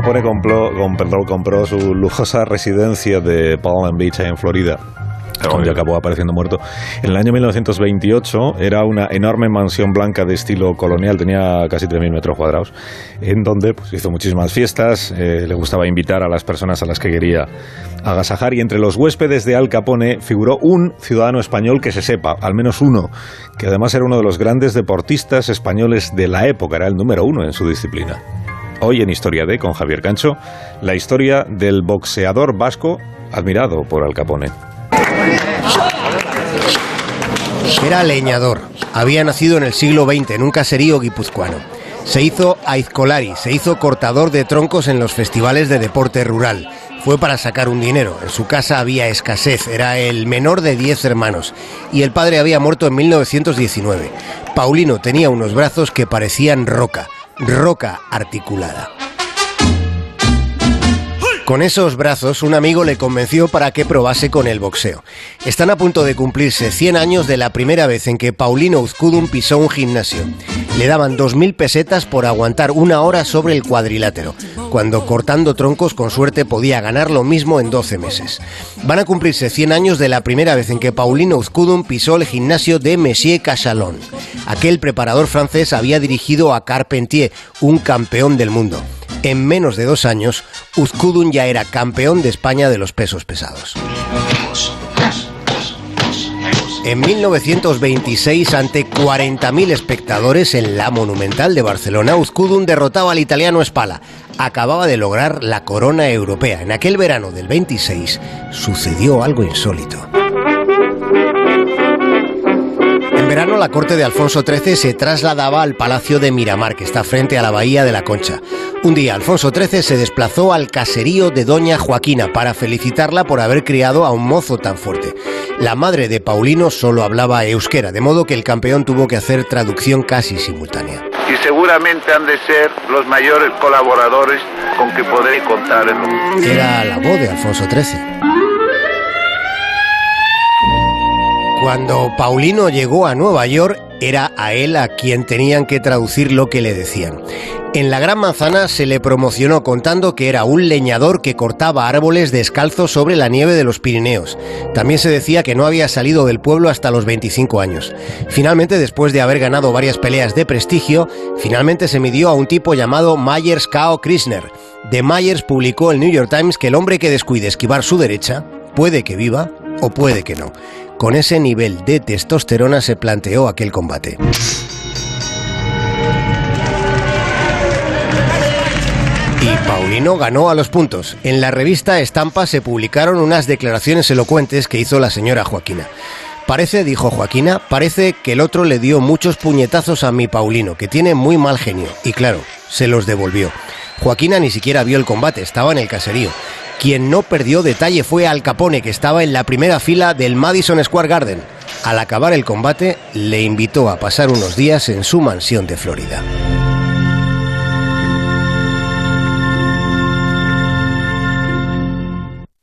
Capone compró, compró, compró su lujosa residencia de Palm Beach en Florida donde acabó apareciendo muerto. En el año 1928 era una enorme mansión blanca de estilo colonial, tenía casi 3.000 metros cuadrados, en donde pues, hizo muchísimas fiestas, eh, le gustaba invitar a las personas a las que quería agasajar y entre los huéspedes de Al Capone figuró un ciudadano español que se sepa, al menos uno, que además era uno de los grandes deportistas españoles de la época, era el número uno en su disciplina. Hoy en Historia de con Javier Cancho, la historia del boxeador vasco admirado por Al Capone. Era leñador. Había nacido en el siglo XX en un caserío guipuzcoano. Se hizo aizcolari, se hizo cortador de troncos en los festivales de deporte rural. Fue para sacar un dinero. En su casa había escasez, era el menor de 10 hermanos y el padre había muerto en 1919. Paulino tenía unos brazos que parecían roca, roca articulada. Con esos brazos, un amigo le convenció para que probase con el boxeo. Están a punto de cumplirse 100 años de la primera vez en que Paulino Uzcudun pisó un gimnasio. Le daban 2.000 pesetas por aguantar una hora sobre el cuadrilátero, cuando cortando troncos con suerte podía ganar lo mismo en 12 meses. Van a cumplirse 100 años de la primera vez en que Paulino Uzcudun pisó el gimnasio de Monsieur Cachalon. Aquel preparador francés había dirigido a Carpentier, un campeón del mundo. En menos de dos años, Uzkudun ya era campeón de España de los pesos pesados. En 1926, ante 40.000 espectadores en la Monumental de Barcelona, Uzkudun derrotaba al italiano Spala. Acababa de lograr la corona europea. En aquel verano del 26 sucedió algo insólito. En verano la corte de Alfonso XIII se trasladaba al Palacio de Miramar, que está frente a la Bahía de la Concha. Un día Alfonso XIII se desplazó al caserío de Doña Joaquina para felicitarla por haber criado a un mozo tan fuerte. La madre de Paulino solo hablaba euskera, de modo que el campeón tuvo que hacer traducción casi simultánea. Y seguramente han de ser los mayores colaboradores con que podré contar en un... Era la voz de Alfonso XIII. Cuando Paulino llegó a Nueva York, era a él a quien tenían que traducir lo que le decían. En la Gran Manzana se le promocionó contando que era un leñador que cortaba árboles descalzo sobre la nieve de los Pirineos. También se decía que no había salido del pueblo hasta los 25 años. Finalmente, después de haber ganado varias peleas de prestigio, finalmente se midió a un tipo llamado Myers Kao Krishner. De Myers publicó el New York Times que el hombre que descuide esquivar su derecha puede que viva o puede que no. Con ese nivel de testosterona se planteó aquel combate. Y Paulino ganó a los puntos. En la revista Estampa se publicaron unas declaraciones elocuentes que hizo la señora Joaquina. Parece, dijo Joaquina, parece que el otro le dio muchos puñetazos a mi Paulino, que tiene muy mal genio. Y claro, se los devolvió. Joaquina ni siquiera vio el combate, estaba en el caserío. Quien no perdió detalle fue Al Capone, que estaba en la primera fila del Madison Square Garden. Al acabar el combate, le invitó a pasar unos días en su mansión de Florida.